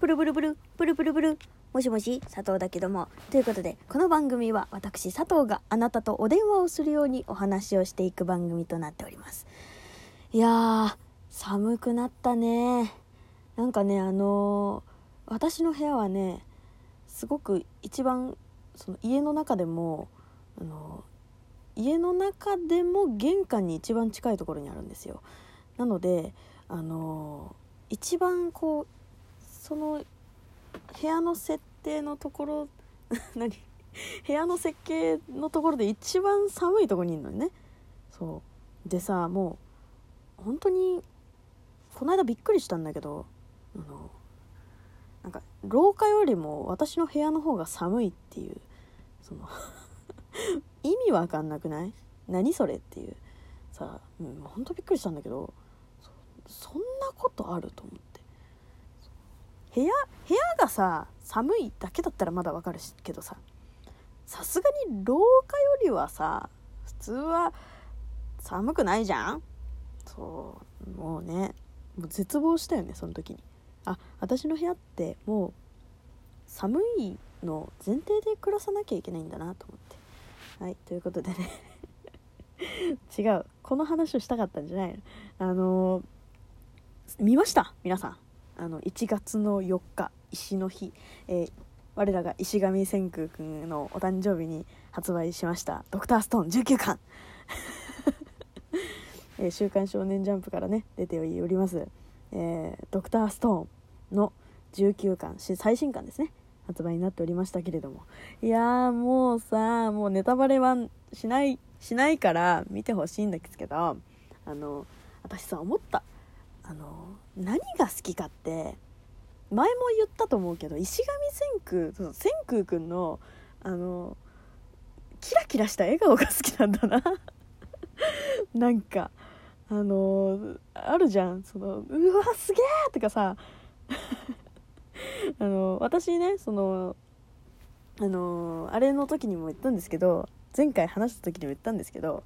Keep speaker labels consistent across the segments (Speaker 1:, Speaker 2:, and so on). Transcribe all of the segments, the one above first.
Speaker 1: プルブルブルプルプルブル。もしもし佐藤だけども。ということでこの番組は私佐藤があなたとお電話をするようにお話をしていく番組となっております。いやー寒くなったね。なんかねあのー私の部屋はねすごく一番その家の中でもあの家の中でも玄関に一番近いところにあるんですよ。なのであの一番こうその部屋の設定のところ 何？部屋の設計のところで一番寒いとこにいるのにね。そう。でさもう本当にこの間びっくりしたんだけどあのなんか廊下よりも私の部屋の方が寒いっていうその 意味わかんなくない？何それっていう。さうん本当びっくりしたんだけどそそんなことあると思って。部屋部屋がさ寒いだけだったらまだわかるけどささすがに廊下よりはさ普通は寒くないじゃん？そうもうねもう絶望したよねその時に。あ私の部屋ってもう寒いの前提で暮らさなきゃいけないんだなと思って。はいということでね。違う。この話をしたかったんじゃないの。あのー見ました？皆さん。あの1月の4日石の日、えー我らが石上千空くんのお誕生日に発売しました「ドクターストーン19巻」えー週刊少年ジャンプ」からね出ております、えードクターストーン」の19巻最新巻ですね。発売になっておりましたけれども。いやーもうさもうネタバレはしないしないから見てほしいんですけどあの私さ思った。あの何が好きかって前も言ったと思うけど石上千空千空くんのあのキラキラした笑顔が好きなんだな。なんかあのあるじゃん。そのうわすげえとかさ。あの私ねそのあのあれの時にも言ったんですけど前回話した時にも言ったんですけど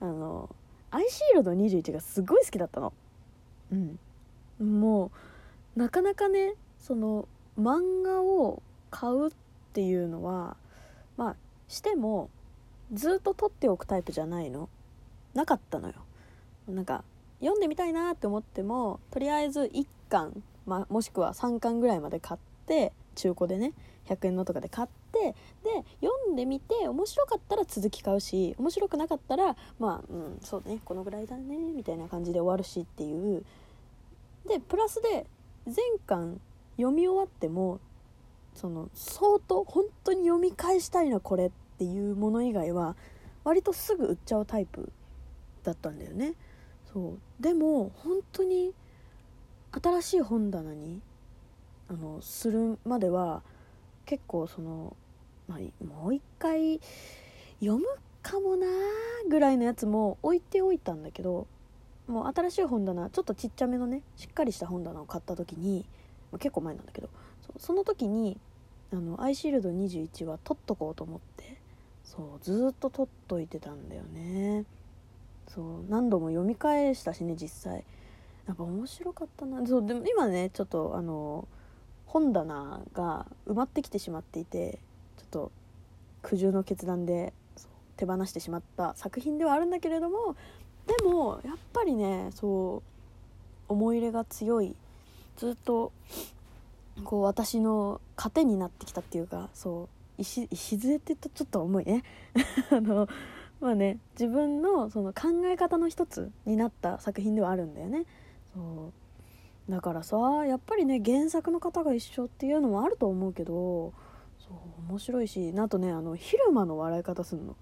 Speaker 1: あのアイシールド21がすごい好きだったの。うん。もうなかなかねその漫画を買うっていうのはまあしてもずっと取っておくタイプじゃないの。なかったのよ。なんか読んでみたいなって思ってもとりあえず1巻、まあ、もしくは3巻ぐらいまで買って中古でね100円のとかで買ってで読んでみて面白かったら続き買うし面白くなかったらまあうんそうねこのぐらいだねみたいな感じで終わるしっていう。でプラスで全巻読み終わってもその相当本当に読み返したいなこれっていうもの以外は割とすぐ売っちゃうタイプだったんだよね。そう。でも本当に新しい本棚にあのするまでは結構その、まあ、もう一回読むかもなーぐらいのやつも置いておいたんだけどもう新しい本棚ちょっとちっちゃめのねしっかりした本棚を買った時にま結構前なんだけどそその時にあのアイシールド21は取っとこうと思ってそうずっと取っといてたんだよね。そう何度も読み返したしね実際。やっぱ面白かったな。そうでも今ねちょっとあの本棚が埋まってきてしまっていてちょっと苦渋の決断で手放してしまった作品ではあるんだけれどもでもやっぱりねそう思い入れが強いずっとこう私の糧になってきたっていうかそう礎って言ったちょっと重いね。あのまあね自分のその考え方の一つになった作品ではあるんだよね。そう。だからさやっぱりね原作の方が一緒っていうのもあると思うけどそう面白いしあとねあの昼間の笑い方すんの。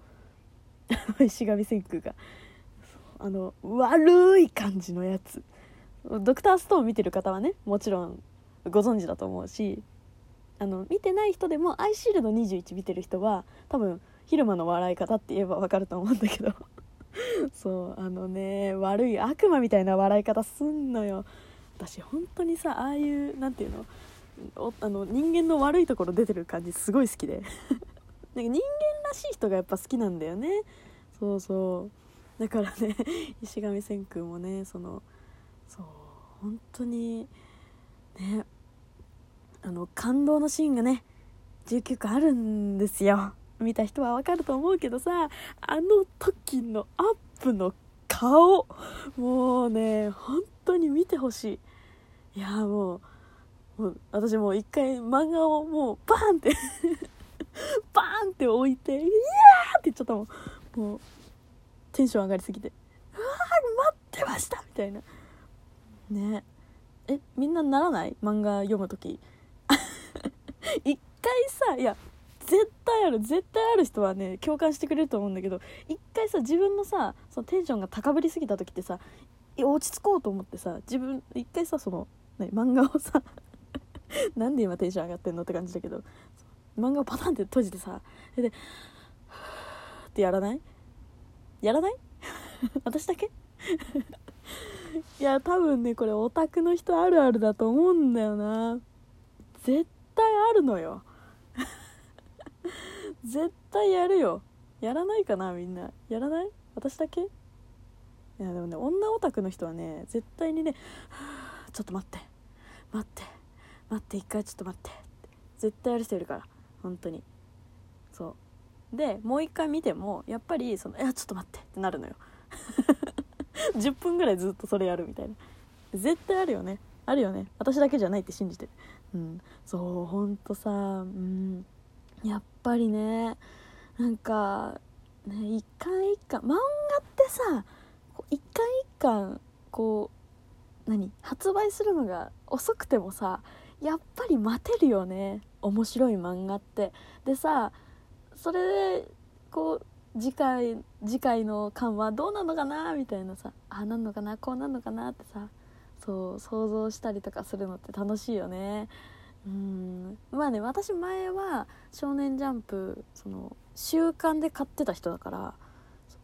Speaker 1: 石上千空が。あの悪い感じのやつ。ドクターストーン見てる方はねもちろんご存知だと思うしあの見てない人でも「アイシールド21」見てる人は多分昼間の笑い方って言えばわかると思うんだけど。そうあのね悪い悪魔みたいな笑い方すんのよ。私本当にさああいうなんていうの？おあの人間の悪いところ出てる感じすごい好きで。なんか人間らしい人がやっぱ好きなんだよね。そうそう。だからね 石上千空もねそのそう本当にねあの感動のシーンがね19個あるんですよ。見た人はわかると思うけどさあの時のアップの顔もうね本当に見てほしい。いやもうもう私もう一回漫画をもうバーンって バーンって置いて「いやー!」って言っちゃったもんもうテンション上がりすぎて「うわー待ってました!」みたいなねえみんなならない？漫画読む時 一回さいや絶対ある絶対ある人はね共感してくれると思うんだけど一回さ自分のさそのテンションが高ぶりすぎた時ってさ落ち着こうと思ってさ自分一回さその、漫画をさ なんで今テンション上がってんのって感じだけど漫画をパタンって閉じてさそれでってやらない？やらない？私だけ？いや多分ねこれオタクの人あるあるだと思うんだよな。絶対あるのよ。絶対やるよ。やらないかなみんな。やらない？私だけ？いやでもね女オタクの人はね絶対にね「ちょっと待って。待って待って一回ちょっと待って」って絶対やる人いるから本当に。そう。でもう一回見てもやっぱりその「いやちょっと待って」ってなるのよ。10分ぐらいずっとそれやるみたいな。絶対あるよね。あるよね。私だけじゃないって信じてる。うん。そうほんとさうん。やっぱりねなんかね一巻一巻漫画ってさ一巻一巻こう何？発売するのが遅くてもさやっぱり待てるよね。面白い漫画って。でさそれでこう次回次回の巻はどうなのかな？みたいなさあなんのかな？こうなんのかなってさそう想像したりとかするのって楽しいよね。うん。まあね私前は「少年ジャンプ」その週刊で買ってた人だから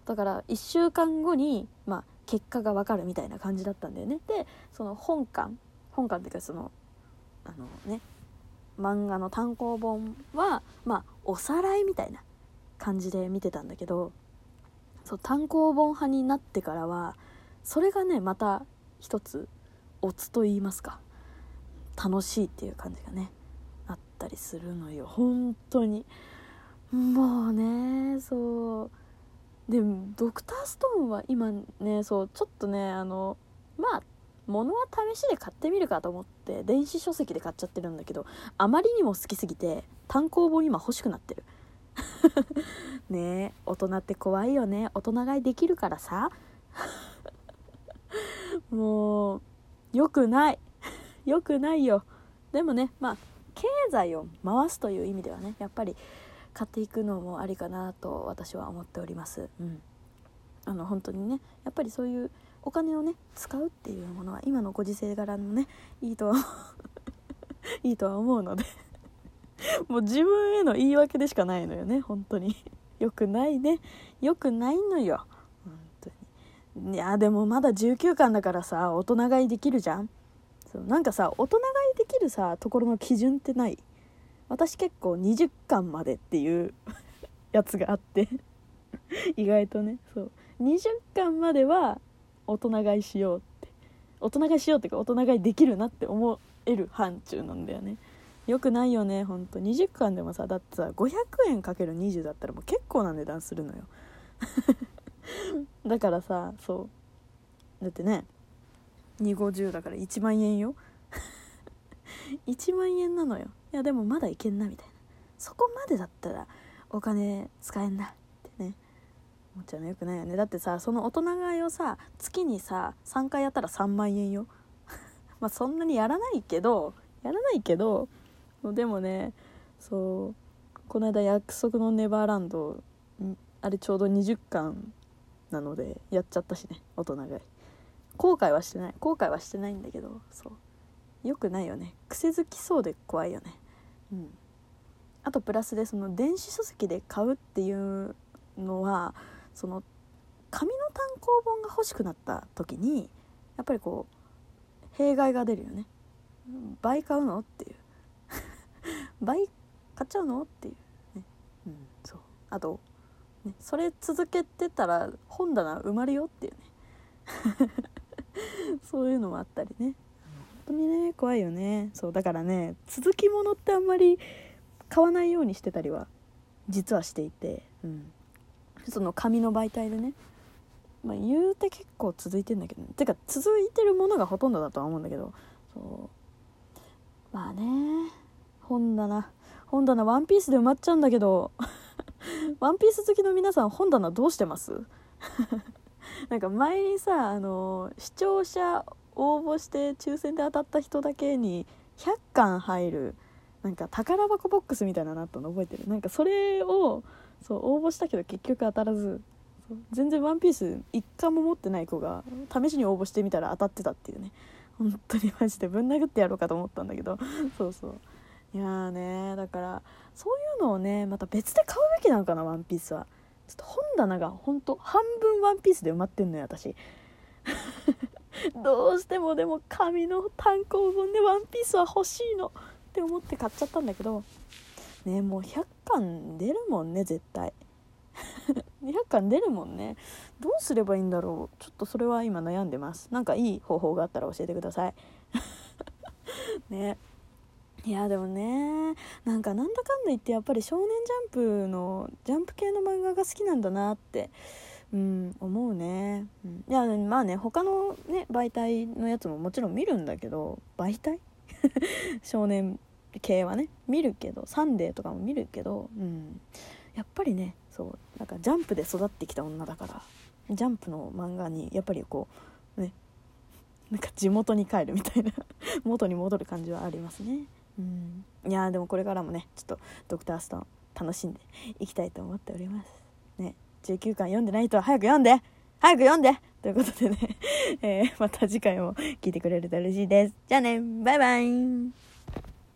Speaker 1: だから1週間後に、まあ、結果が分かるみたいな感じだったんだよね。でその本巻本巻っていうかそのあのね漫画の単行本はまあおさらいみたいな感じで見てたんだけどそう単行本派になってからはそれがねまた一つオツと言いますか楽しいっていう感じがねあったりするのよ。本当に。もうねそう。でもドクターストーンは今ねそうちょっとねあのまあ物は試しで買ってみるかと思って電子書籍で買っちゃってるんだけどあまりにも好きすぎて単行本今欲しくなってる。ねえ大人って怖いよね。大人買いできるからさ。もうよくない。よくないよ。でもねまあ経済を回すという意味ではねやっぱり買っていくのもありかなと私は思っております。うん。あの本当にねやっぱりそういうお金をね使うっていうものは今のご時世柄のねいいとは いいとは思うのでもう自分への言い訳でしかないのよね本当に。よくないね。よくないのよ。本当に。いやでもまだ19巻だからさ大人買いできるじゃん。そうなんかさ大人買いできるさところの基準ってない？私結構20巻までっていう やつがあって意外とね。そう。20巻までは大人買いしようって。大人買いしようっていうか大人買いできるなって思える範疇なんだよね。よくないよねほんと。20巻でもさだってさ500円かける20だったらもう結構な値段するのよ。だからさそう。だってね250だから1万円よ。1万円なのよ。いやでもまだいけんなみたいな。そこまでだったらお金使えんなってね。思っちゃうのよ。くないよね。だってさその大人買いをさ月にさ3回やったら3万円よ。まあそんなにやらないけどやらないけどでもねそうこの間約束のネバーランドあれちょうど20巻なのでやっちゃったしね大人買い。後悔はしてない。後悔はしてないんだけどそう。よくないよね。癖づきそうで怖いよね。うん。あとプラスでその電子書籍で買うっていうのはその紙の単行本が欲しくなった時にやっぱりこう弊害が出るよね。倍買うのっていう。倍買っちゃうのっていうね。うん。そう。あと、ね、それ続けてたら本棚埋まるよっていうね。そういうのもあったりね当にね怖いよね。そうだからね続きものってあんまり買わないようにしてたりは実はしていて、うん、その紙の媒体でね。まあ言うて結構続いてんだけど、ね、てか続いてるものがほとんどだとは思うんだけどそう。まあね本棚。本棚ワンピースで埋まっちゃうんだけど ワンピース好きの皆さん本棚どうしてます？なんか前にさあの視聴者応募して抽選で当たった人だけに100巻入るなんか宝箱ボックスみたいなのあったの覚えてる？なんかそれをそう応募したけど結局当たらず。全然ワンピース一巻も持ってない子が試しに応募してみたら当たってたっていうね。本当にマジでぶん殴ってやろうかと思ったんだけど。そうそう。いやーねだからそういうのをねまた別で買うべきなのかなワンピースは。ちょっと本棚が本当半分ワンピースで埋まってんのよ私。どうしてもでも紙の単行本でワンピースは欲しいの。って思って買っちゃったんだけど。ねもう100巻出るもんね絶対。200巻出るもんね。どうすればいいんだろう。ちょっとそれは今悩んでます。なんかいい方法があったら教えてください。ね。いやでもねなんかなんだかんだ言ってやっぱり少年ジャンプのジャンプ系の漫画が好きなんだなってうん思うね、うん、いやまあね他のね媒体のやつももちろん見るんだけど媒体？少年系はね見るけど「サンデー」とかも見るけど、うん、やっぱりねそうなんかジャンプで育ってきた女だからジャンプの漫画にやっぱりこうねなんか地元に帰るみたいな 元に戻る感じはありますね。うん。いやでもこれからもねちょっとドクターストーン楽しんでいきたいと思っております。ね。19巻読んでない人は早く読んで。早く読んで。ということでね、えー、また次回も聞いてくれると嬉しいです。じゃあね。バイバイ。